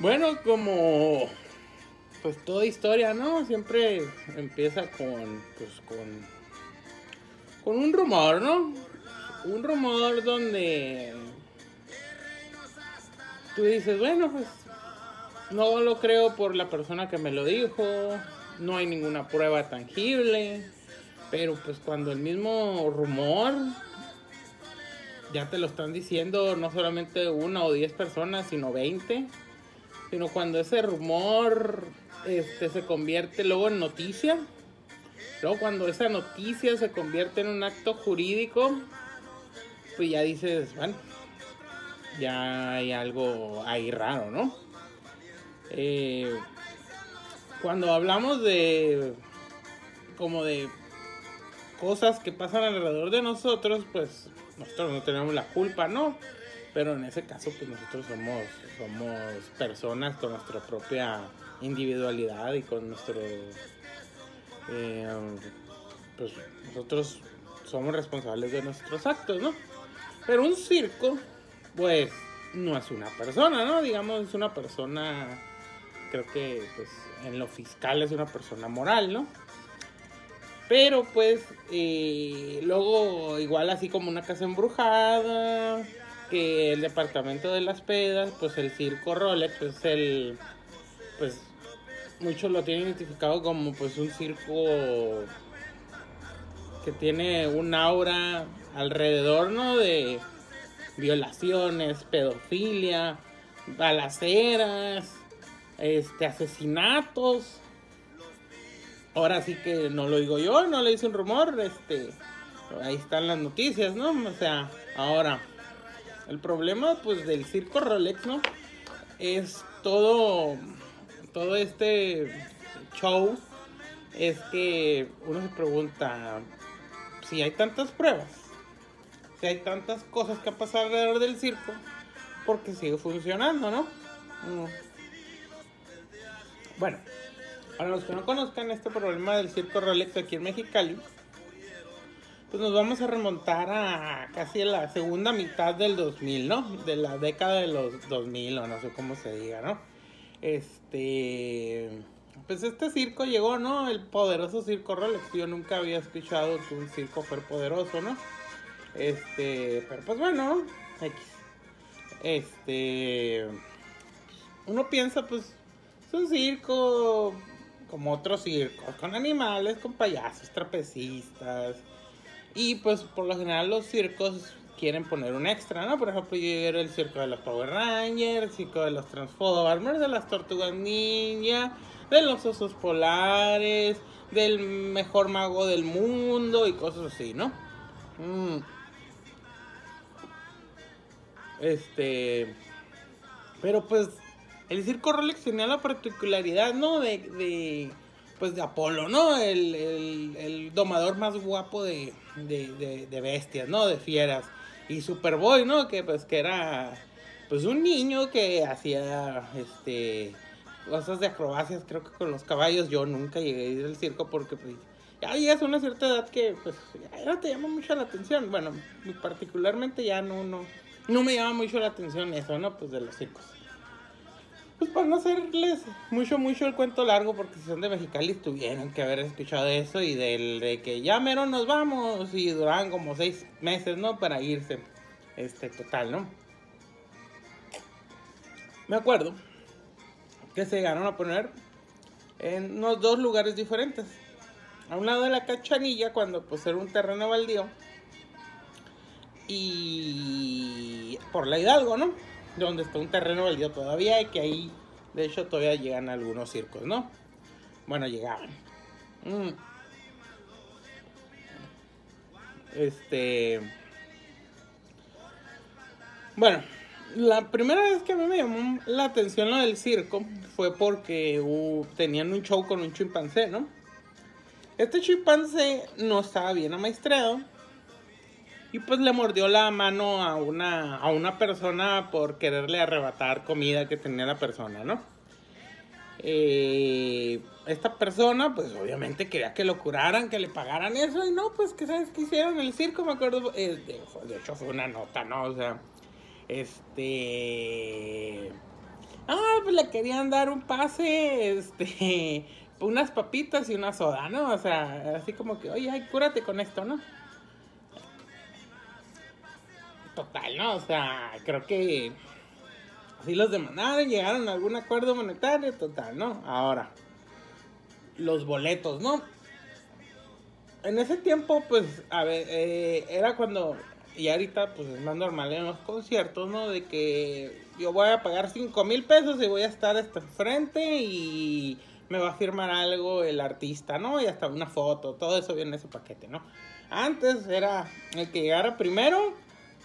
Bueno, como pues toda historia, ¿no? Siempre empieza con pues con con un rumor, ¿no? Un rumor donde tú dices, bueno, pues no lo creo por la persona que me lo dijo, no hay ninguna prueba tangible, pero pues cuando el mismo rumor ya te lo están diciendo no solamente una o diez personas, sino veinte, sino cuando ese rumor este, se convierte luego en noticia, luego cuando esa noticia se convierte en un acto jurídico, pues ya dices, bueno, ya hay algo ahí raro, ¿no? Eh, cuando hablamos de como de cosas que pasan alrededor de nosotros, pues nosotros no tenemos la culpa, ¿no? Pero en ese caso, pues nosotros somos, somos personas con nuestra propia individualidad y con nuestro... eh, pues nosotros somos responsables de nuestros actos, ¿no? Pero un circo, pues, no es una persona, ¿no? Digamos, es una persona, creo que, pues, en lo fiscal es una persona moral, ¿no? Pero pues eh, luego igual así como una casa embrujada, que el departamento de las pedas, pues el circo Rolex, pues el, pues muchos lo tienen identificado como pues un circo que tiene un aura alrededor, ¿no? De violaciones, pedofilia, balaceras, este, asesinatos. Ahora sí que no lo digo yo, no le hice un rumor, este, ahí están las noticias, ¿no? O sea, ahora, el problema pues del circo Rolex, ¿no? Es todo, todo este show, es que uno se pregunta, si hay tantas pruebas, si hay tantas cosas que han pasado alrededor del circo, ¿por qué sigue funcionando, no? Mm. Bueno, para los que no conozcan este problema del circo Rolex aquí en Mexicali, pues nos vamos a remontar a casi a la segunda mitad del 2000, ¿no? De la década de los 2000 o no sé cómo se diga, ¿no? Este... Pues este circo llegó, ¿no? El poderoso circo Rolex. Yo nunca había escuchado que un circo fuera poderoso, ¿no? Este... Pero pues bueno, X. Este... Uno piensa, pues, es un circo como otros circos, con animales, con payasos, trapecistas. Y pues por lo general los circos quieren poner un extra, ¿no? Por ejemplo, yo era el circo de los Power Rangers, el circo de los Transformers, de las Tortugas Ninja, de los osos polares, del mejor mago del mundo y cosas así, ¿no? Mm. Este... Pero pues el circo Rolex tenía la particularidad, ¿no? De, de pues de Apolo, ¿no? El, el, el domador más guapo de, de, de, de, bestias, ¿no? De fieras. Y Superboy, ¿no? Que pues que era pues un niño que hacía este cosas de acrobacias, creo que con los caballos. Yo nunca llegué a ir al circo porque pues, ya llegas a una cierta edad que pues ya no te llama mucho la atención. Bueno, particularmente ya no, no, no me llama mucho la atención eso, ¿no? Pues de los circos. Pues para no hacerles mucho, mucho el cuento largo, porque si son de Mexicali tuvieron que haber escuchado eso y del de que ya mero nos vamos y duran como seis meses, ¿no? Para irse, este, total, ¿no? Me acuerdo que se llegaron a poner en unos dos lugares diferentes. A un lado de la cachanilla, cuando pues era un terreno baldío, y por la Hidalgo, ¿no? Donde está un terreno baldío todavía y que ahí, de hecho, todavía llegan algunos circos, ¿no? Bueno, llegaban. Mm. Este. Bueno, la primera vez que a mí me llamó la atención lo del circo fue porque uh, tenían un show con un chimpancé, ¿no? Este chimpancé no estaba bien amaestrado y pues le mordió la mano a una, a una persona por quererle arrebatar comida que tenía la persona, ¿no? Eh, esta persona, pues obviamente quería que lo curaran, que le pagaran eso, y no, pues que sabes qué hicieron el circo, me acuerdo, de, de, hecho fue una nota, ¿no? O sea, este... Ah, pues le querían dar un pase, este, unas papitas y una soda, ¿no? O sea, así como que, oye, ay, cúrate con esto, ¿no? Total, ¿no? O sea, creo que así los demandaron, llegaron a algún acuerdo monetario, total, ¿no? Ahora, los boletos, ¿no? En ese tiempo, pues, a ver, eh, era cuando, y ahorita, pues es más normal en los conciertos, ¿no? De que yo voy a pagar 5 mil pesos y voy a estar hasta enfrente y me va a firmar algo el artista, ¿no? Y hasta una foto, todo eso viene en ese paquete, ¿no? Antes era el que llegara primero,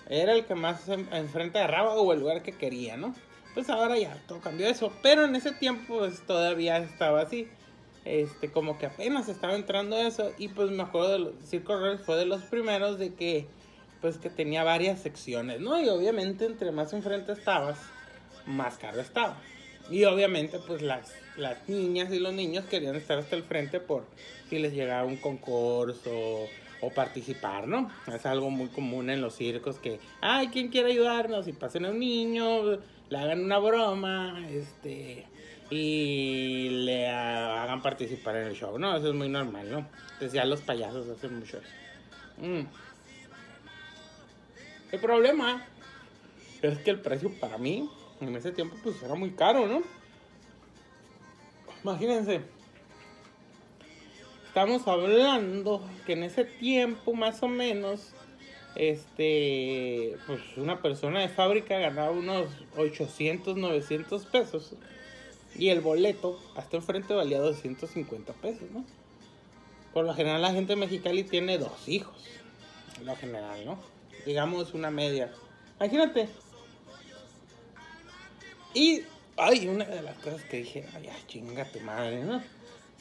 era el que más enfrente agarraba o el lugar que quería, ¿no? Pues ahora ya todo cambió eso, pero en ese tiempo pues, todavía estaba así. Este, como que apenas estaba entrando eso y pues me acuerdo de los Circo Roll fue de los primeros de que pues que tenía varias secciones, ¿no? Y obviamente entre más enfrente estabas, más caro estaba. Y obviamente pues las, las niñas y los niños querían estar hasta el frente por si les llegaba un concurso o participar, ¿no? Es algo muy común en los circos que, ay, ¿quién quiere ayudarnos? Y pasen a un niño, le hagan una broma, este, y le hagan participar en el show, ¿no? Eso es muy normal, ¿no? Entonces ya los payasos hacen mucho eso. Mm. El problema es que el precio para mí en ese tiempo pues era muy caro, ¿no? Imagínense. Estamos hablando que en ese tiempo más o menos este pues una persona de fábrica ganaba unos 800, 900 pesos y el boleto hasta enfrente valía 250 pesos, ¿no? Por lo general la gente Mexicali tiene dos hijos. Por lo general, ¿no? Digamos una media. Imagínate, y, ay, una de las cosas que dije, ay, chinga tu madre, ¿no?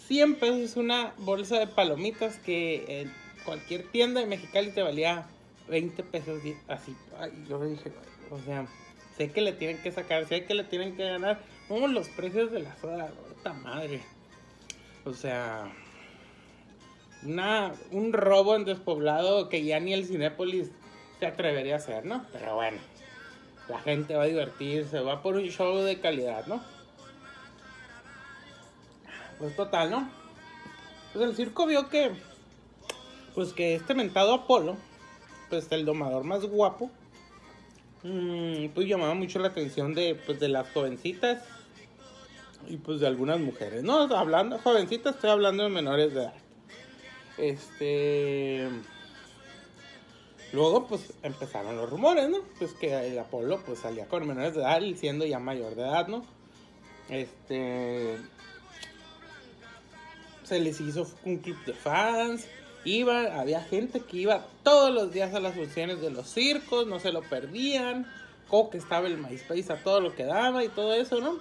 100 pesos una bolsa de palomitas que en cualquier tienda de Mexicali te valía 20 pesos así. Ay, yo dije, o sea, sé que le tienen que sacar, sé que le tienen que ganar. Como los precios de la soda, puta madre. O sea, una, un robo en despoblado que ya ni el Cinépolis se atrevería a hacer, ¿no? Pero bueno la gente va a divertirse, va por un show de calidad, ¿no? Pues total, ¿no? Pues el circo vio que, pues que este mentado Apolo, pues el domador más guapo, mmm, pues llamaba mucho la atención de, pues, de las jovencitas y pues de algunas mujeres, ¿no? Hablando jovencitas, estoy hablando de menores de edad. Este Luego, pues empezaron los rumores, ¿no? Pues que el Apolo, pues salía con menores de edad siendo ya mayor de edad, ¿no? Este. Se les hizo un club de fans. Iba, había gente que iba todos los días a las funciones de los circos, no se lo perdían. que estaba el MySpace a todo lo que daba y todo eso, ¿no?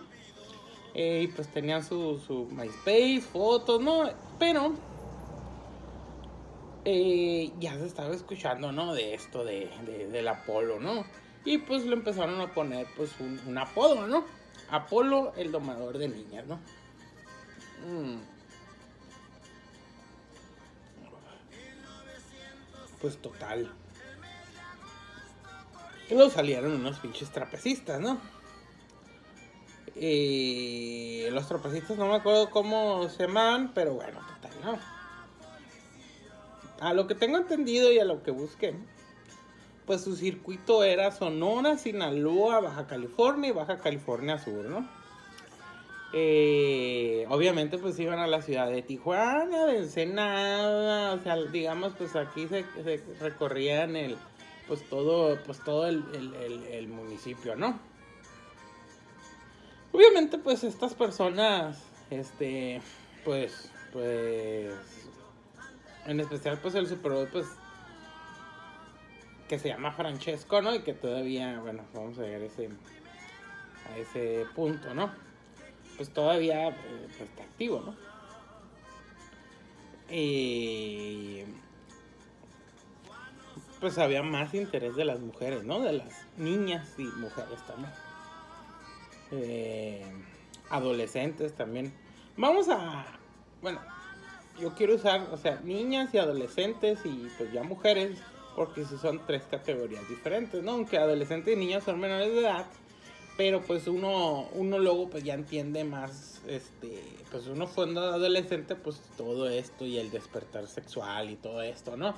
Eh, y pues tenían su, su MySpace, fotos, ¿no? Pero eh, ya se estaba escuchando, ¿no? De esto de, del Apolo, ¿no? Y pues le empezaron a poner pues un, apodo, ¿no? Apolo el domador de niñas, ¿no? Mm. Pues total. Y luego salieron unos pinches trapecistas, ¿no? Y los trapecistas no me acuerdo cómo se llaman, pero bueno, total, ¿no? a lo que tengo entendido y a lo que busqué, pues su circuito era Sonora, Sinaloa, Baja California y Baja California Sur, ¿no? Eh, obviamente pues iban a la ciudad de Tijuana, de Ensenada, o sea, digamos pues aquí se, recorrían el, pues todo, pues todo el, el municipio, ¿no? Obviamente pues estas personas, este, pues, pues en especial, pues el Super Bowl, pues. Que se llama Francesco, ¿no? Y que todavía, bueno, vamos a ese. A ese punto, ¿no? Pues todavía eh, pues, está activo, ¿no? Y. Pues había más interés de las mujeres, ¿no? De las niñas y mujeres también. Eh, adolescentes también. Vamos a. Bueno, yo quiero usar, o sea, niñas y adolescentes y pues ya mujeres, porque son tres categorías diferentes, ¿no? Aunque adolescentes y niños son menores de edad, Pero pues uno, uno luego pues ya entiende más, este, pues uno cuando adolescente pues todo esto y el despertar sexual y todo esto, ¿no?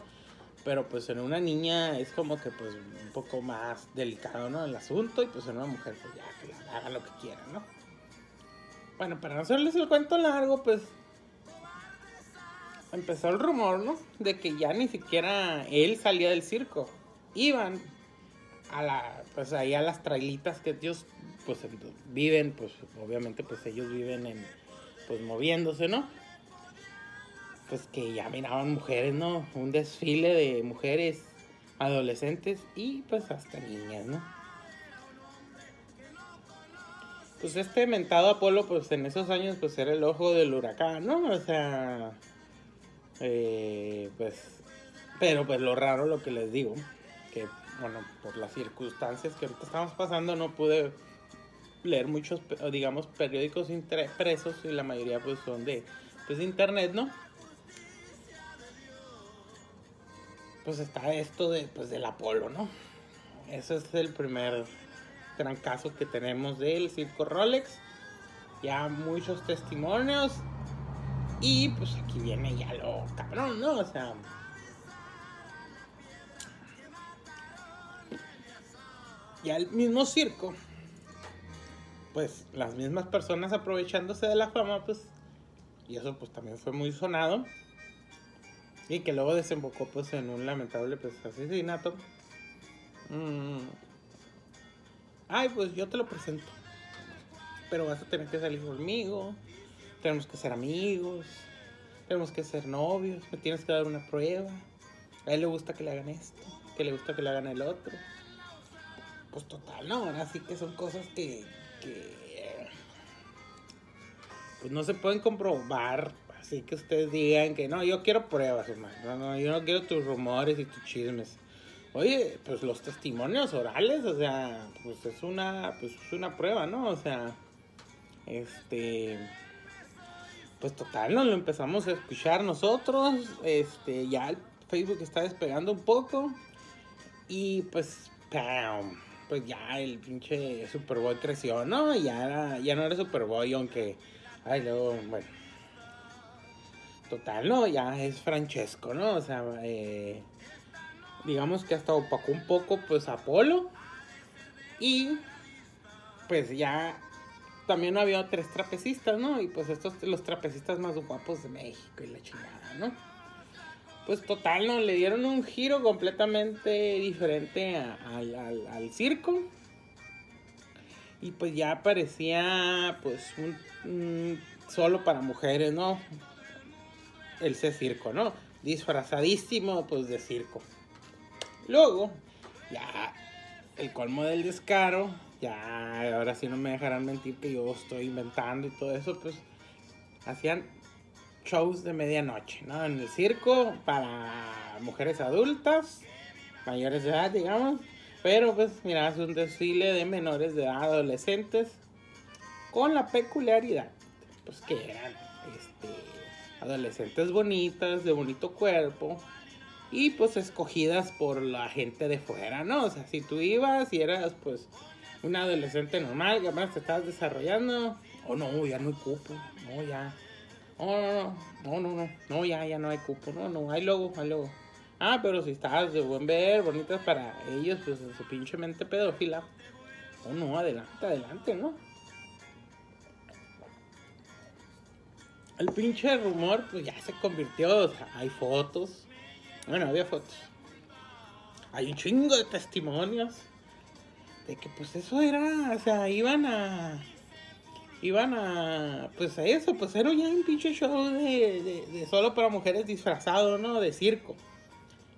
Pero pues en una niña es como que pues un poco más delicado, ¿no? El asunto y pues en una mujer pues ya que haga lo que quiera, ¿no? Bueno, para no hacerles el cuento largo, pues empezó el rumor, ¿no? De que ya ni siquiera él salía del circo. Iban a la, pues ahí a las trailitas que ellos, pues viven, pues obviamente pues ellos viven en, pues moviéndose, ¿no? Pues que ya miraban mujeres, ¿no? Un desfile de mujeres adolescentes y pues hasta niñas, ¿no? Pues este mentado Apolo, pues en esos años, pues era el ojo del huracán, ¿no? O sea, eh, pues, pero pues lo raro, lo que les digo, que bueno, por las circunstancias que ahorita estamos pasando, no pude leer muchos, digamos, periódicos impresos y la mayoría pues son de, pues, internet, ¿no? Pues está esto de, pues, del Apolo, ¿no? Ese es el primer gran caso que tenemos del circo Rolex. Ya muchos testimonios. Y pues aquí viene ya lo cabrón, ¿no? O sea. Ya el mismo circo. Pues las mismas personas aprovechándose de la fama, pues. Y eso pues también fue muy sonado. Y que luego desembocó pues en un lamentable pues asesinato. Mm, ay, pues yo te lo presento. Pero vas a tener que salir conmigo. Tenemos que ser amigos. Tenemos que ser novios. Me tienes que dar una prueba. A él le gusta que le hagan esto. Que le gusta que le hagan el otro. Pues total, no. Ahora sí que son cosas que. que pues no se pueden comprobar. Así que ustedes digan que no, yo quiero pruebas, hermano. No, no, yo no quiero tus rumores y tus chismes. Oye, pues los testimonios orales, o sea, pues es una, pues es una prueba, ¿no? O sea, este, pues total, ¿no? Lo empezamos a escuchar nosotros, este, ya el Facebook está despegando un poco y pues, ¡pam! Pues ya el pinche Superboy creció, ¿no? Ya, ya no era Superboy, aunque, ay, luego, bueno, total, ¿no? Ya es Francesco, ¿no? O sea, eh digamos que hasta opacó un poco pues Apolo y pues ya también había tres trapecistas, ¿no? Y pues estos los trapecistas más guapos de México y la chingada, ¿no? Pues total, ¿no? Le dieron un giro completamente diferente al, circo. Y pues ya parecía pues un, solo para mujeres, ¿no? El C circo, ¿no? Disfrazadísimo pues de circo. Luego, ya el colmo del descaro, ya ahora sí no me dejarán mentir que yo estoy inventando y todo eso, pues hacían shows de medianoche, ¿no? En el circo para mujeres adultas, mayores de edad, digamos. Pero pues mira, es un desfile de menores de edad, adolescentes, con la peculiaridad, pues que eran este, adolescentes bonitas, de bonito cuerpo, y pues escogidas por la gente de fuera, ¿no? O sea, si tú ibas y eras pues un adolescente normal, que además te estabas desarrollando, oh no, ya no hay cupo, no, ya, oh, no, no, no, no, no, ya, ya no hay cupo, no, no, hay logo, hay logo. Ah, pero si estabas de buen ver, bonitas para ellos, pues su pinche mente pedófila, oh no, adelante, adelante, ¿no? El pinche rumor, pues ya se convirtió, o sea, hay fotos, bueno, había fotos. Hay un chingo de testimonios de que pues eso era, o sea, iban a iban a pues a eso, pues era ya un pinche show de, de, solo para mujeres disfrazado, ¿no? De circo.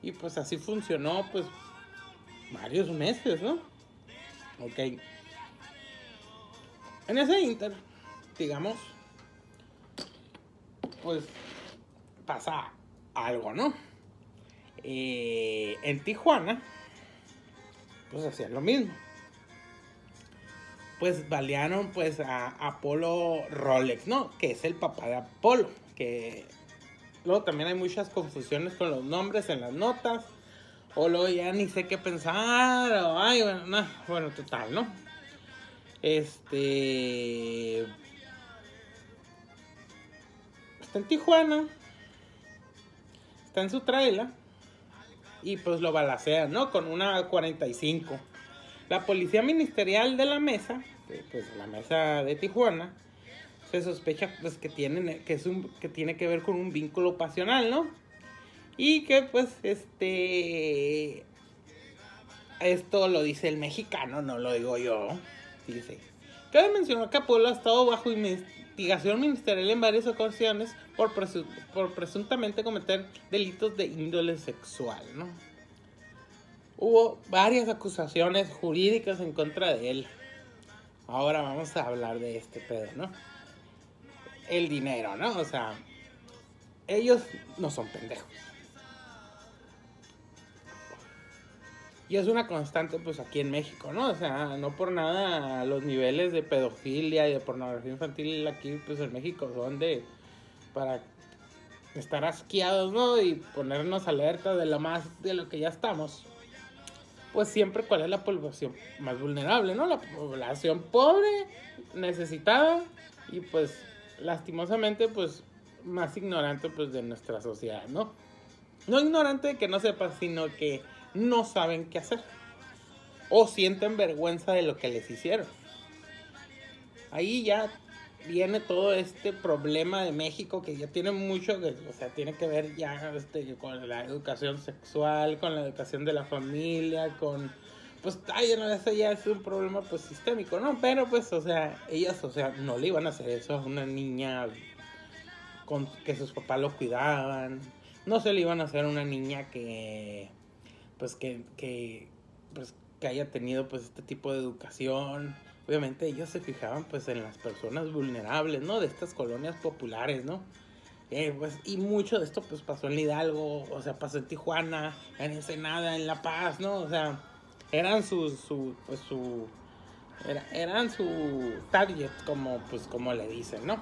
Y pues así funcionó pues varios meses, ¿no? Ok. En ese inter, digamos, pues pasa algo, ¿no? Eh, en Tijuana, pues hacían lo mismo. Pues balearon pues a Apolo Rolex, ¿no? Que es el papá de Apolo. Que luego también hay muchas confusiones con los nombres en las notas. O luego ya ni sé qué pensar. O, ay, bueno, bueno, total, ¿no? Este. Está en Tijuana. Está en su trailer. Y pues lo balacean, ¿no? Con una 45. La policía ministerial de la mesa, pues la mesa de Tijuana, se sospecha pues que tienen que es un que tiene que ver con un vínculo pasional, ¿no? Y que pues este esto lo dice el mexicano, no lo digo yo. Dice, cabe mencionar que Apolo ha estado bajo investigación ministerial en varias ocasiones por, por presuntamente cometer delitos de índole sexual, ¿no? Hubo varias acusaciones jurídicas en contra de él. Ahora vamos a hablar de este pedo, ¿no? El dinero, ¿no? O sea, ellos no son pendejos. Y es una constante, pues, aquí en México, ¿no? O sea, no por nada los niveles de pedofilia y de pornografía infantil aquí, pues, en México son de... para estar asqueados, ¿no? Y ponernos alerta de lo más de lo que ya estamos. Pues siempre, ¿cuál es la población más vulnerable, ¿no? La población pobre, necesitada y, pues, lastimosamente, pues, más ignorante, pues, de nuestra sociedad, ¿no? No ignorante de que no sepa, sino que no saben qué hacer. O sienten vergüenza de lo que les hicieron. Ahí ya viene todo este problema de México que ya tiene mucho, o sea, tiene que ver ya este, con la educación sexual, con la educación de la familia, con, pues, ay, no, eso ya es un problema, pues, sistémico, ¿no? Pero, pues, o sea, ellas, o sea, no le iban a hacer eso a una niña con que sus papás lo cuidaban, no se le iban a hacer a una niña que, pues que, que, pues, que haya tenido pues este tipo de educación. Obviamente ellos se fijaban pues en las personas vulnerables, ¿no? De estas colonias populares, ¿no? Eh, pues, y mucho de esto pues pasó en Hidalgo, o sea, pasó en Tijuana, en Ensenada, en La Paz, ¿no? O sea, eran su, su pues su, eran su target, como, pues, como le dicen, ¿no?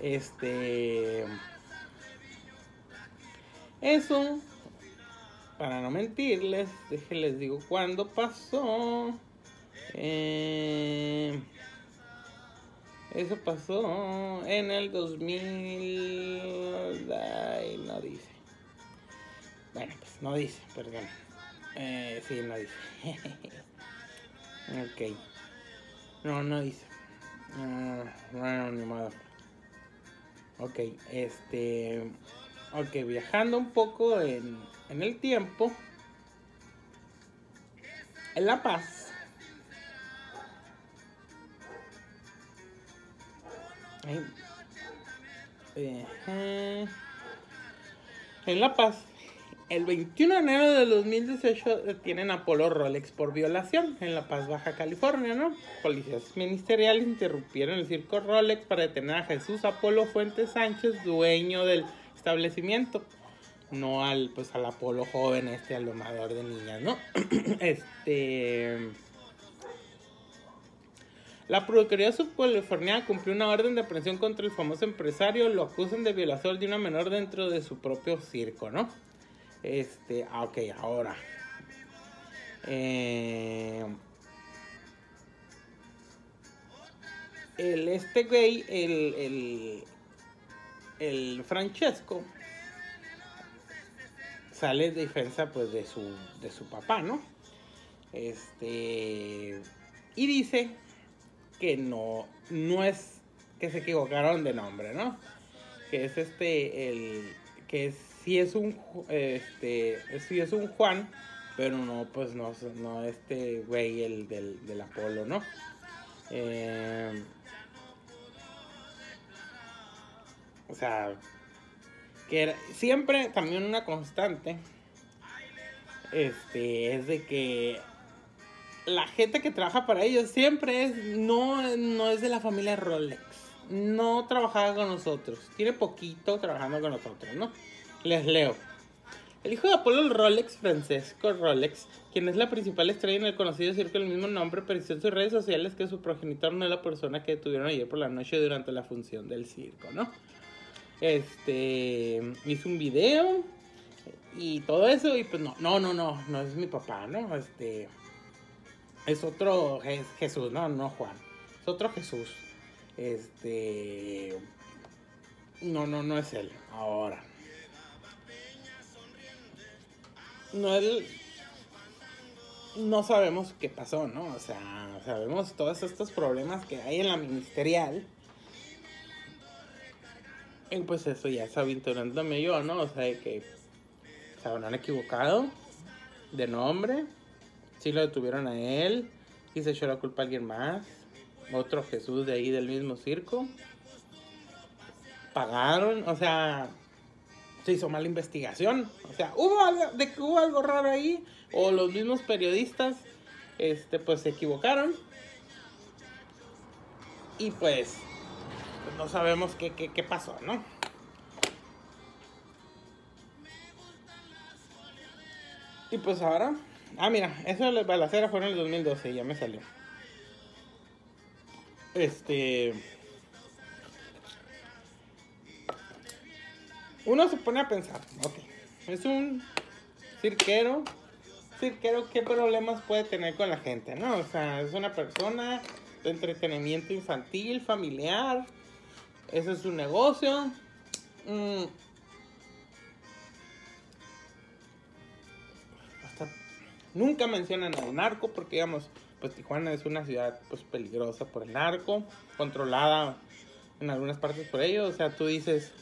Este... Eso para no mentirles, déjenles digo cuándo pasó. Eh, eso pasó en el 2000. Ay, no dice. Bueno, pues no dice, perdón. Eh, sí, no dice. ok. No, no dice. Uh, bueno, ni modo. Ok, este. Ok, viajando un poco en en el tiempo, en La Paz, en La Paz, el 21 de enero de 2018 detienen a Polo Rolex por violación en La Paz, Baja California, ¿no? Policías ministeriales interrumpieron el circo Rolex para detener a Jesús Apolo Fuentes Sánchez, dueño del establecimiento no al pues al Apolo joven este al domador de niñas, ¿no? este la Procuraduría Subcaliforniana cumplió una orden de aprehensión contra el famoso empresario, lo acusan de violador de una menor dentro de su propio circo, ¿no? Este, ah, ok, ahora. Eh, el este güey, el, el, el Francesco, sale de defensa pues de su, de su papá, ¿no? Este y dice que no no es que se equivocaron de nombre, ¿no? Que es este el que sí es un este sí es un Juan, pero no pues no no este güey el del, del Apolo, ¿no? Eh, o sea, que siempre también una constante este es de que la gente que trabaja para ellos siempre es no no es de la familia Rolex no trabajaba con nosotros tiene poquito trabajando con nosotros no les leo el hijo de Apolo Rolex, Francesco Rolex, quien es la principal estrella en el conocido circo del mismo nombre, precisó en sus redes sociales que su progenitor no es la persona que detuvieron ayer por la noche durante la función del circo, ¿no? Este, hizo un video y todo eso y pues no, no, no, no, no es mi papá, ¿no? Este, es otro Jesús, no, no Juan. Es otro Jesús. Este. No, no, no es él. Ahora. No él. No sabemos qué pasó, ¿no? O sea, sabemos todos estos problemas que hay en la ministerial. Y pues eso ya está aventurándome yo, ¿no? O sea, que se habrán equivocado de nombre. Sí lo detuvieron a él y se echó la culpa a alguien más. Otro Jesús de ahí del mismo circo. Pagaron, o sea, se hizo mala investigación. O sea, hubo algo, de que hubo algo raro ahí. O los mismos periodistas, este, pues se equivocaron. Y pues, no sabemos qué, qué, qué pasó, ¿no? Y pues ahora. Ah, mira, eso de la balacera fue en el 2012, ya me salió. Este. Uno se pone a pensar, ok. Es un cirquero. Cirquero, ¿qué problemas puede tener con la gente? No, o sea, es una persona de entretenimiento infantil, familiar. Ese es su negocio. Mm, Nunca mencionan al narco porque, digamos, pues Tijuana es una ciudad pues peligrosa por el narco, controlada en algunas partes por ellos. O sea, tú dices,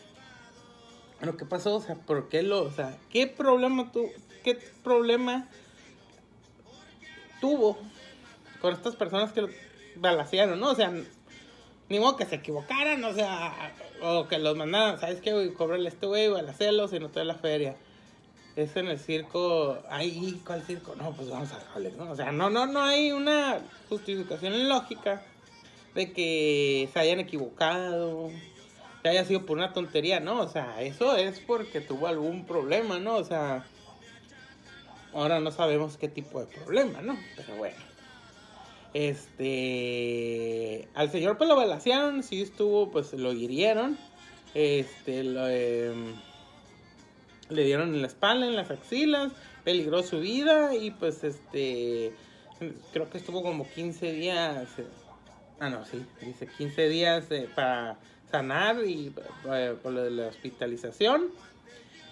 bueno, ¿qué pasó? O sea, ¿por qué lo, o sea, qué problema tú, qué problema tuvo con estas personas que lo balacearon, ¿no? O sea, ni modo que se equivocaran, o sea, o que los mandaran, ¿sabes qué, güey? Cobrarle este güey, balacearlos y no te la feria es en el circo, ay, ¿cuál circo? No, pues vamos a darle, ¿no? O sea, no, no, no hay una justificación lógica de que se hayan equivocado, que haya sido por una tontería, ¿no? O sea, eso es porque tuvo algún problema, ¿no? O sea, ahora no sabemos qué tipo de problema, ¿no? Pero bueno. Este, al señor pues lo balacearon, sí estuvo, pues lo hirieron. Este, lo... Eh, le dieron en la espalda, en las axilas, peligró su vida y pues este, creo que estuvo como 15 días, eh, ah no, sí, dice 15 días eh, para sanar y eh, por lo de la hospitalización.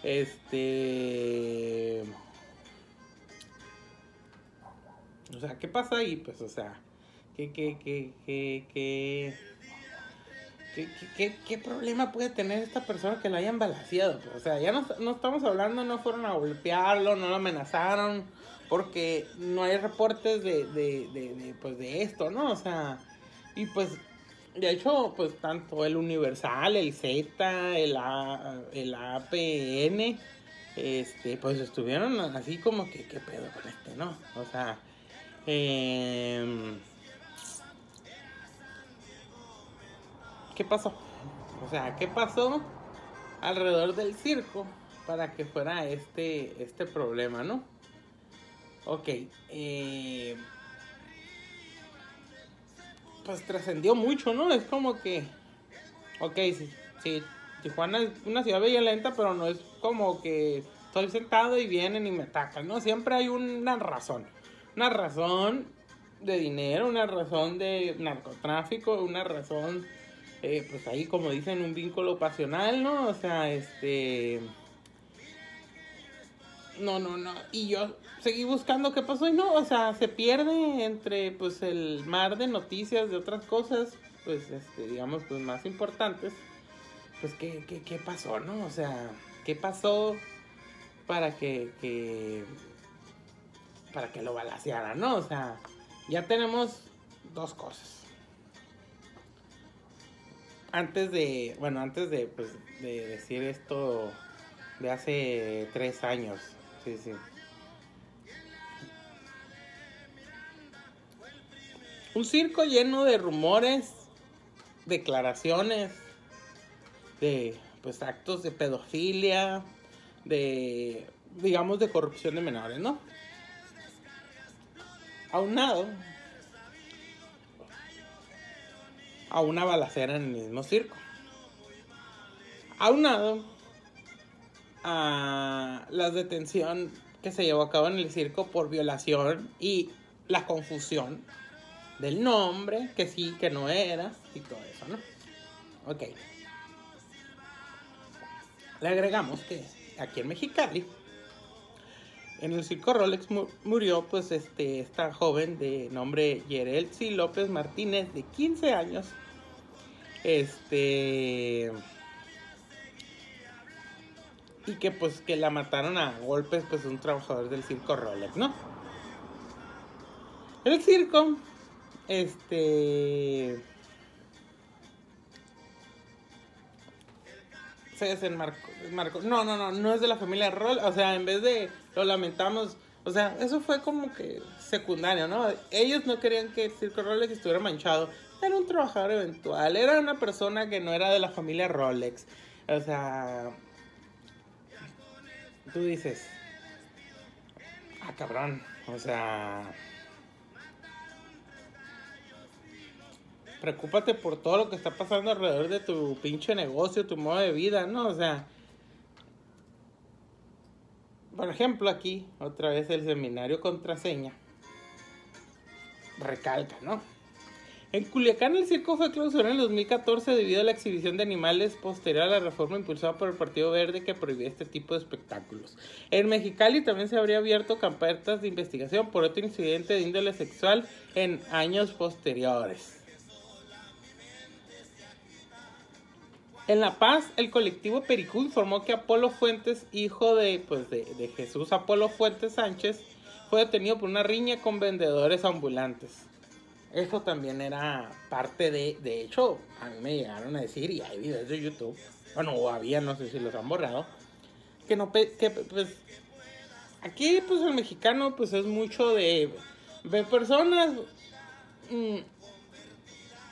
Este... O sea, ¿qué pasa ahí? Pues, o sea, ¿qué, qué, qué, qué, qué, ¿Qué, problema puede tener esta persona que lo hayan balaseado? O sea, ya no, no, estamos hablando, no fueron a golpearlo, no lo amenazaron, porque no hay reportes de, de, de, pues de esto, ¿no? O sea, y pues, de hecho, pues tanto el Universal, el Z, el, A, el APN, este, pues estuvieron así como que, ¿qué pedo con este, no? O sea, eh ¿qué pasó? O sea, ¿qué pasó alrededor del circo para que fuera este, este problema, no? Ok, eh, pues trascendió mucho, ¿no? Es como que, ok, sí, sí, Tijuana es una ciudad bella lenta, pero no es como que estoy sentado y vienen y me atacan, ¿no? Siempre hay una razón, una razón de dinero, una razón de narcotráfico, una razón eh, pues ahí como dicen, un vínculo pasional, ¿no? O sea, este... No, no, no. Y yo seguí buscando qué pasó y no, o sea, se pierde entre pues el mar de noticias de otras cosas, pues, este, digamos, pues más importantes. Pues, ¿qué, qué, qué pasó, no? O sea, ¿qué pasó para que, que para que lo balasearan, ¿no? O sea, ya tenemos dos cosas antes de, bueno, antes de, pues, de decir esto de hace tres años, sí, sí. Un circo lleno de rumores, declaraciones, de pues actos de pedofilia, de digamos de corrupción de menores, ¿no? Aunado a una balacera en el mismo circo. Aunado a la detención que se llevó a cabo en el circo por violación y la confusión del nombre, que sí, que no era, y todo eso, ¿no? Ok. Le agregamos que aquí en Mexicali, en el circo Rolex murió pues este, esta joven de nombre Yerelsi López Martínez de 15 años. Este y que pues que la mataron a golpes pues un trabajador del circo Rolex, ¿no? El circo este se desenmarcó. No, no, no, no es de la familia Roll. O sea, en vez de lo lamentamos, o sea, eso fue como que secundario, ¿no? Ellos no querían que el circo Rolex estuviera manchado. Era un trabajador eventual, era una persona que no era de la familia Rolex. O sea, tú dices, ah, cabrón, o sea, preocúpate por todo lo que está pasando alrededor de tu pinche negocio, tu modo de vida, ¿no? O sea, por ejemplo, aquí, otra vez el seminario contraseña. Recalca, ¿no? En Culiacán el circo fue clausurado en el 2014 debido a la exhibición de animales posterior a la reforma impulsada por el Partido Verde que prohibía este tipo de espectáculos. En Mexicali también se habría abierto carpetas de investigación por otro incidente de índole sexual en años posteriores. En La Paz, el colectivo Pericú informó que Apolo Fuentes, hijo de, pues, de, Jesús Apolo Fuentes Sánchez, fue detenido por una riña con vendedores ambulantes. Eso también era parte de, de hecho, a mí me llegaron a decir, y hay videos de YouTube, bueno, había, no sé si los han borrado, que no, que pues, aquí pues el mexicano pues es mucho de ver personas, mm,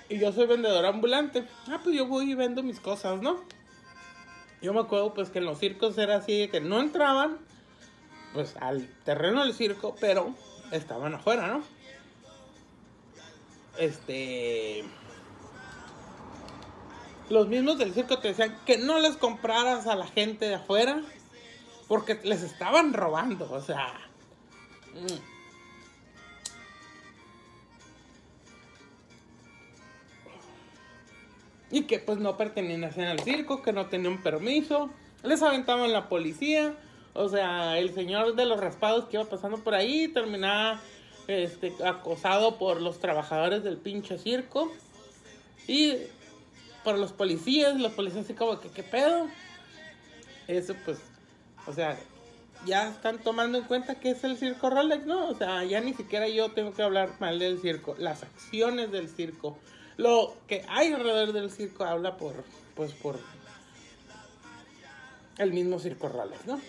y yo soy vendedor ambulante. Ah, pues yo voy y vendo mis cosas, ¿no? Yo me acuerdo pues que en los circos era así, que no entraban pues al terreno del circo, pero estaban afuera, ¿no? Este... Los mismos del circo te decían que no les compraras a la gente de afuera porque les estaban robando, o sea... y que pues no pertenecían al circo, que no tenían permiso, les aventaban la policía, o sea, el señor de los raspados que iba pasando por ahí terminaba este, acosado por los trabajadores del pinche circo y por los policías, los policías así como que qué pedo. Eso pues, o sea, ya están tomando en cuenta que es el circo Rolex, ¿no? O sea, ya ni siquiera yo tengo que hablar mal del circo, las acciones del circo lo que hay alrededor del circo habla por, pues por el mismo circo Rales, ¿no?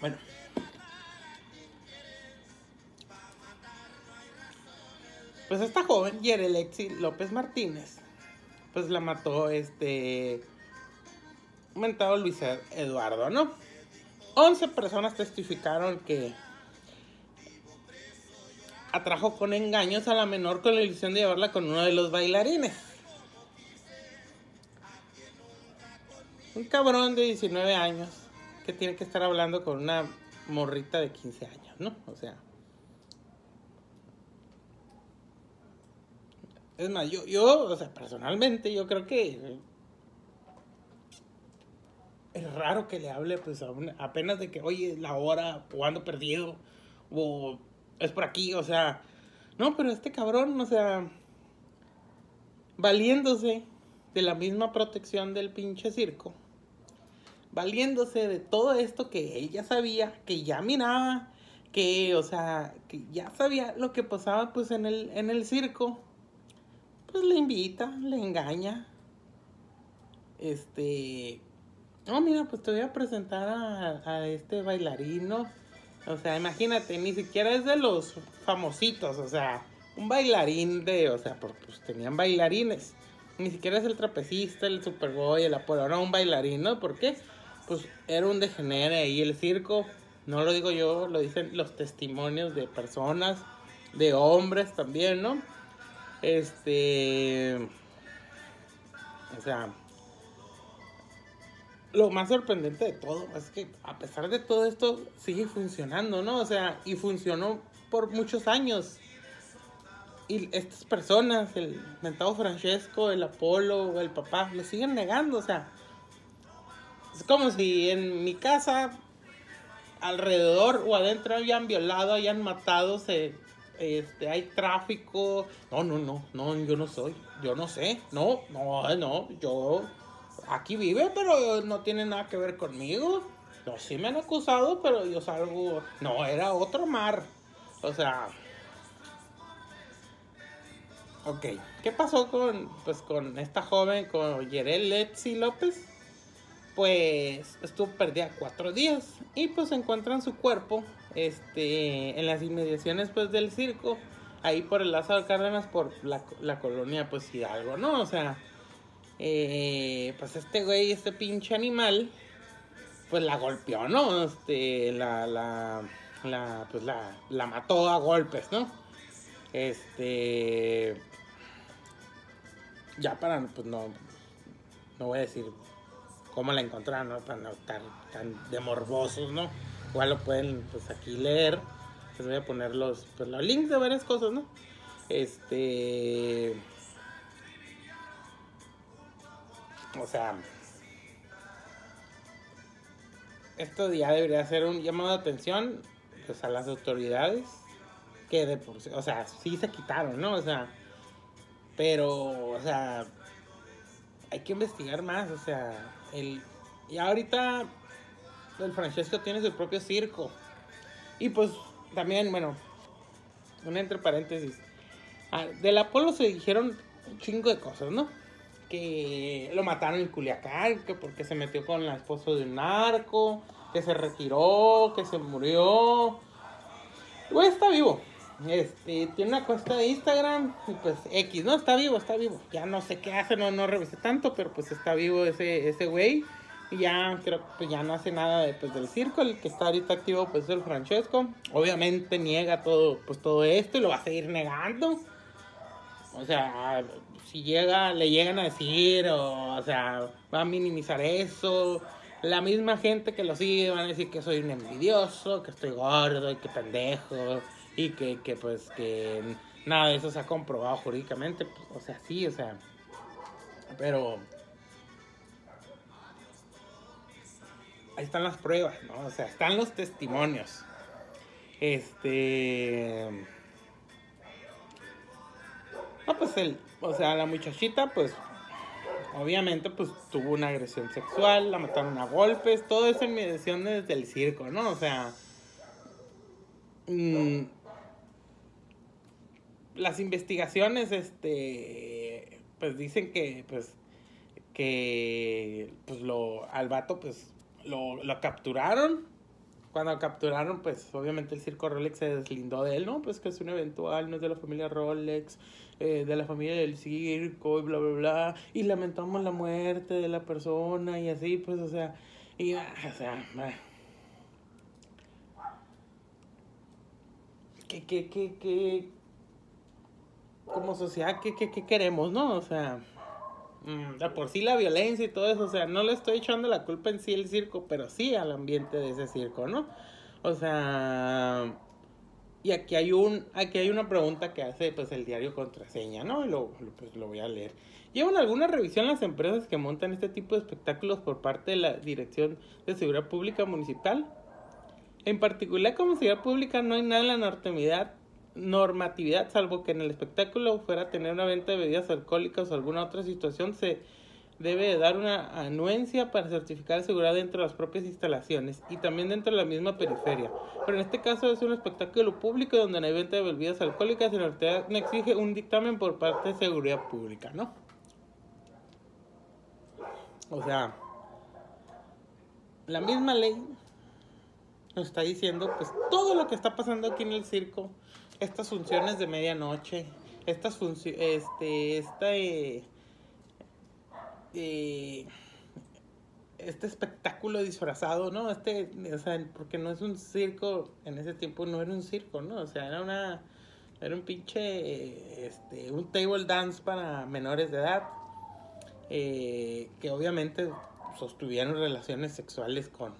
Bueno. Pues esta joven, Yerelexi López Martínez, pues la mató este mentado Luis Eduardo, ¿no? 11 personas testificaron que atrajo con engaños a la menor con la ilusión de llevarla con uno de los bailarines. Un cabrón de 19 años que tiene que estar hablando con una morrita de 15 años, ¿no? O sea. Es más, yo, yo, o sea, personalmente, yo creo que es raro que le hable, pues, apenas de que, oye, la hora, jugando perdido, o es por aquí, o sea, no, pero este cabrón, o sea, valiéndose de la misma protección del pinche circo, valiéndose de todo esto que ella sabía, que ya miraba, que, o sea, que ya sabía lo que pasaba pues en el, en el circo, pues le invita, le engaña, este, no, mira, pues te voy a presentar a este bailarino o sea, imagínate, ni siquiera es de los famositos, o sea, un bailarín de, o sea, porque pues tenían bailarines. Ni siquiera es el trapecista, el Superboy, el Apolo, era un bailarín, ¿no? ¿Por qué? Pues era un degenere ahí el circo, no lo digo yo, lo dicen los testimonios de personas, de hombres también, ¿no? Este, o sea, lo más sorprendente de todo es que a pesar de todo esto sigue funcionando, ¿no? O sea, y funcionó por muchos años. Y estas personas, el mentado Francesco, el Apolo, el papá, lo siguen negando, o sea. Es como si en mi casa, alrededor o adentro habían violado, hayan matado, se, este, hay tráfico. No, no, no, no, yo no soy, yo no sé, no, no, no, yo aquí vive, pero no tiene nada que ver conmigo. No, sí me han acusado, pero yo salgo. No, era otro mar. O sea. Ok, ¿qué pasó con, pues, con esta joven, con Yerel Letzi López? Pues estuvo perdida cuatro días y pues encuentran su cuerpo este, en las inmediaciones pues, del circo, ahí por el Lázaro Cárdenas, por la, la colonia pues Hidalgo, ¿no? O sea, eh, pues este güey, este pinche animal, pues la golpeó, ¿no? Este, la, la, pues la, la mató a golpes, ¿no? Este, ya para, pues no, no voy a decir cómo la encontraron, ¿no? Para no estar tan de morbosos, ¿no? Igual lo pueden, pues aquí leer. Les voy a poner los, pues, los links de varias cosas, ¿no? Este... O sea, esto ya debería ser un llamado de atención pues, a las autoridades que de por o sea, sí se quitaron, ¿no? O sea, pero, o sea, hay que investigar más, o sea, el y ahorita el Francesco tiene su propio circo. Y pues también, bueno, un entre paréntesis. Ah, del Apolo se dijeron un chingo de cosas, ¿no? Que lo mataron en Culiacán, que porque se metió con la esposa de un narco, que se retiró, que se murió. Güey, está vivo. Este, tiene una cuesta de Instagram y pues X, ¿no? Está vivo, está vivo. Ya no sé qué hace, no, no revisé tanto, pero pues está vivo ese, ese güey. Y ya creo pues, ya no hace nada pues, del circo, el que está ahorita activo pues es el Francesco. Obviamente niega todo, pues todo esto y lo va a seguir negando. O sea, si llega, le llegan a decir, o, o sea, va a minimizar eso. La misma gente que lo sigue van a decir que soy un envidioso, que estoy gordo y que pendejo y que, que pues que nada de eso se ha comprobado jurídicamente. Pues, o sea, sí, o sea, pero ahí están las pruebas, ¿no? O sea, están los testimonios. Este no, pues el, o sea, la muchachita, pues, obviamente, pues, tuvo una agresión sexual, la mataron a golpes, todo eso en mediación desde el circo, ¿no? O sea, mm, las investigaciones, este, pues, dicen que, pues, que, pues, lo, al vato, pues, lo, lo capturaron, cuando capturaron, pues obviamente el circo Rolex se deslindó de él, ¿no? Pues que es un eventual, no es de la familia Rolex, eh, de la familia del circo y bla, bla, bla. Y lamentamos la muerte de la persona y así, pues, o sea, y, ah, o sea, ¿qué, qué, qué, qué, como sociedad, qué, qué, qué queremos, no? O sea, mm, por sí la violencia y todo eso, o sea, no le estoy echando la culpa en sí al circo, pero sí al ambiente de ese circo, ¿no? O sea, y aquí hay un, aquí hay una pregunta que hace pues el diario contraseña, ¿no? Y lo, pues, lo voy a leer. ¿Llevan alguna revisión las empresas que montan este tipo de espectáculos por parte de la Dirección de Seguridad Pública Municipal? En particular, como seguridad pública no hay nada en la normatividad, normatividad, salvo que en el espectáculo fuera a tener una venta de bebidas alcohólicas o alguna otra situación, se debe dar una anuencia para certificar seguridad dentro de las propias instalaciones y también dentro de la misma periferia. Pero en este caso es un espectáculo público donde no hay venta de bebidas alcohólicas y la autoridad no exige un dictamen por parte de seguridad pública, ¿no? O sea, la misma ley nos está diciendo pues todo lo que está pasando aquí en el circo, estas funciones de medianoche, estas funciones, este, esta... Eh, este, este espectáculo disfrazado, ¿no? Este, o sea, porque no es un circo, en ese tiempo no era un circo, ¿no? O sea, era una, era un pinche, este, un table dance para menores de edad, eh, que obviamente sostuvieron relaciones sexuales con,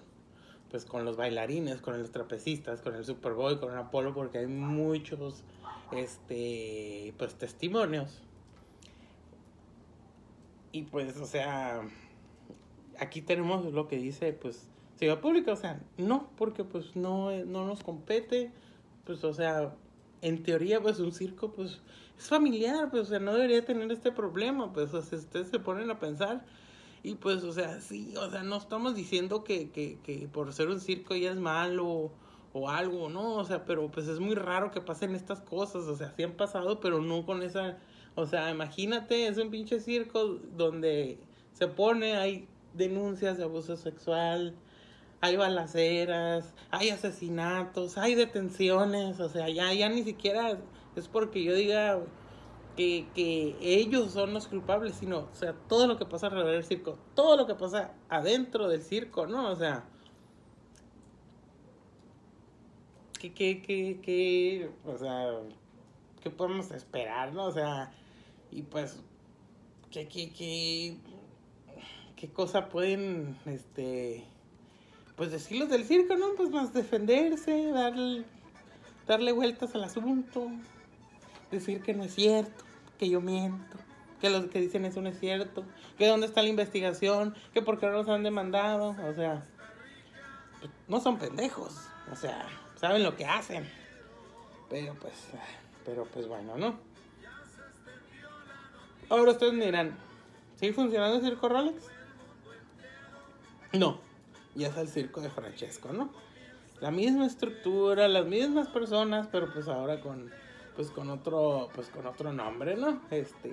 pues, con los bailarines, con los trapecistas, con el Superboy, con el Apolo, porque hay muchos, este, pues, testimonios. Y pues, o sea, aquí tenemos lo que dice, pues, Ciudad Pública, o sea, no, porque pues no, no nos compete, pues, o sea, en teoría, pues, un circo, pues, es familiar, pues, o sea, no debería tener este problema, pues, o sea, ustedes se ponen a pensar, y pues, o sea, sí, o sea, no estamos diciendo que, que, que por ser un circo ya es malo o algo, ¿no? O sea, pero pues es muy raro que pasen estas cosas, o sea, sí han pasado, pero no con esa, o sea, imagínate, es un pinche circo donde se pone, hay denuncias de abuso sexual, hay balaceras, hay asesinatos, hay detenciones, o sea, ya, ya ni siquiera es porque yo diga que, ellos son los culpables, sino, o sea, todo lo que pasa alrededor del circo, todo lo que pasa adentro del circo, ¿no? O sea, ¿qué, qué, qué, qué, o sea, qué podemos esperar, no? O sea, y pues, ¿qué, qué, qué, qué cosa pueden, este pues decirlos del circo, ¿no? Pues más defenderse, darle, darle vueltas al asunto, decir que no es cierto, que yo miento, que lo que dicen eso no es cierto, que dónde está la investigación, que por qué no los han demandado, o sea, no son pendejos, o sea, saben lo que hacen, pero pues, pero pues bueno, ¿no? Ahora ustedes me dirán, ¿sigue funcionando el circo Rolex? No y es el circo de Francesco, ¿no? La misma estructura, las mismas personas, pero pues ahora con pues con otro pues con otro nombre, ¿no? Este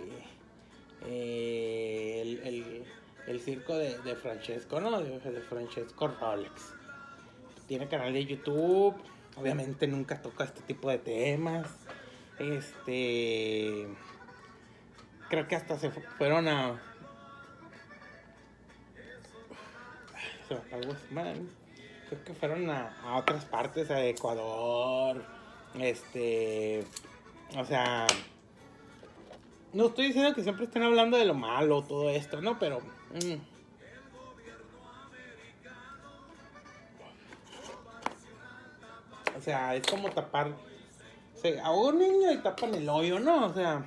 eh, el, el, circo de, de, Francesco, ¿no? De, Francesco Rolex. Tiene canal de YouTube, obviamente nunca toca este tipo de temas. Este creo que hasta se fueron a Creo que fueron a, otras partes, a Ecuador, este, o sea, no estoy diciendo que siempre estén hablando de lo malo, todo esto, ¿no? Pero... Mm. O sea, es como tapar... Ahoga un niño y tapan el hoyo, ¿no? O sea...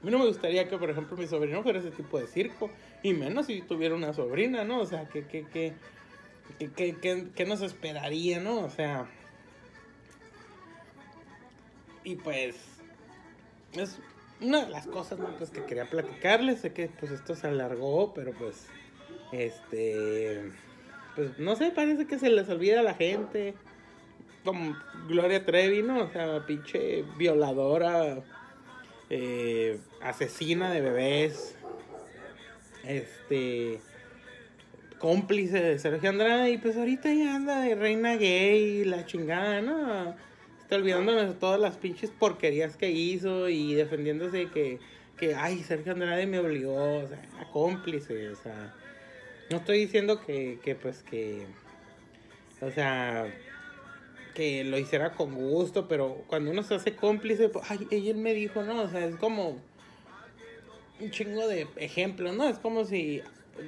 A mí no me gustaría que, por ejemplo, mi sobrino fuera ese tipo de circo. Y menos si tuviera una sobrina, ¿no? O sea, ¿qué, qué, qué, qué, nos esperaría, ¿no? O sea... Y pues... Es una de las cosas, ¿no? Pues que quería platicarles. Sé que pues esto se alargó, pero pues... Este... Pues no sé, parece que se les olvida a la gente. Como Gloria Trevi, ¿no? O sea, pinche violadora eh, asesina de bebés, este, cómplice de Sergio Andrade, y pues ahorita ya anda de reina gay, la chingada, ¿no? Está olvidándome de todas las pinches porquerías que hizo y defendiéndose que, que ay, Sergio Andrade me obligó, o sea, a cómplice, o sea, no estoy diciendo que, que pues que, o sea, que lo hiciera con gusto, pero cuando uno se hace cómplice, pues, ay, ella me dijo, no, o sea, es como un chingo de ejemplos, ¿no? Es como si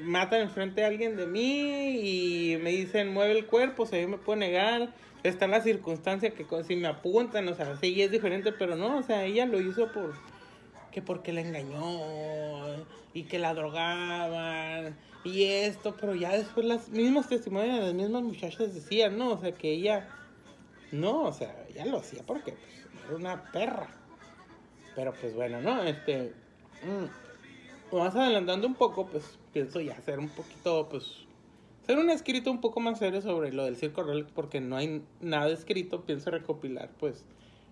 matan enfrente a alguien de mí y me dicen, mueve el cuerpo, o sea, yo me puedo negar, está en la circunstancia que si me apuntan, o sea, sí es diferente, pero no, o sea, ella lo hizo por que porque la engañó y que la drogaban y esto, pero ya después las mismos testimonios de las mismas muchachas decían, ¿no? O sea, que ella no, o sea, ya lo hacía porque pues, era una perra. Pero pues bueno, ¿no? Este. Mmm, más adelantando un poco, pues pienso ya hacer un poquito, pues. Hacer un escrito un poco más serio sobre lo del circo Rolex porque no hay nada escrito. Pienso recopilar, pues,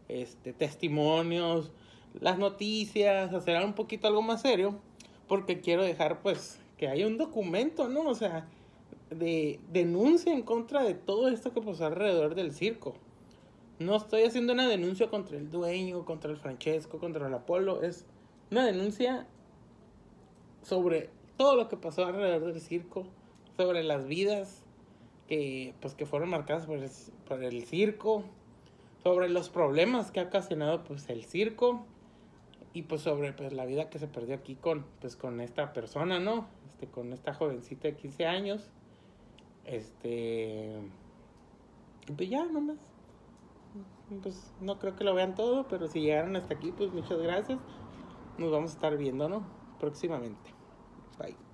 este, testimonios, las noticias, hacer un poquito algo más serio. Porque quiero dejar, pues, que haya un documento, ¿no? O sea, de denuncia en contra de todo esto que pasó alrededor del circo. No estoy haciendo una denuncia contra el dueño, contra el Francesco, contra el Apolo. Es una denuncia sobre todo lo que pasó alrededor del circo, sobre las vidas que, pues, que fueron marcadas por el, por el circo, sobre los problemas que ha ocasionado pues, el circo y pues sobre pues la vida que se perdió aquí con pues con esta persona, ¿no? Este con esta jovencita de 15 años. Este pues ya nomás. Pues no creo que lo vean todo, pero si llegaron hasta aquí, pues muchas gracias. Nos vamos a estar viendo, ¿no? Próximamente. Bye.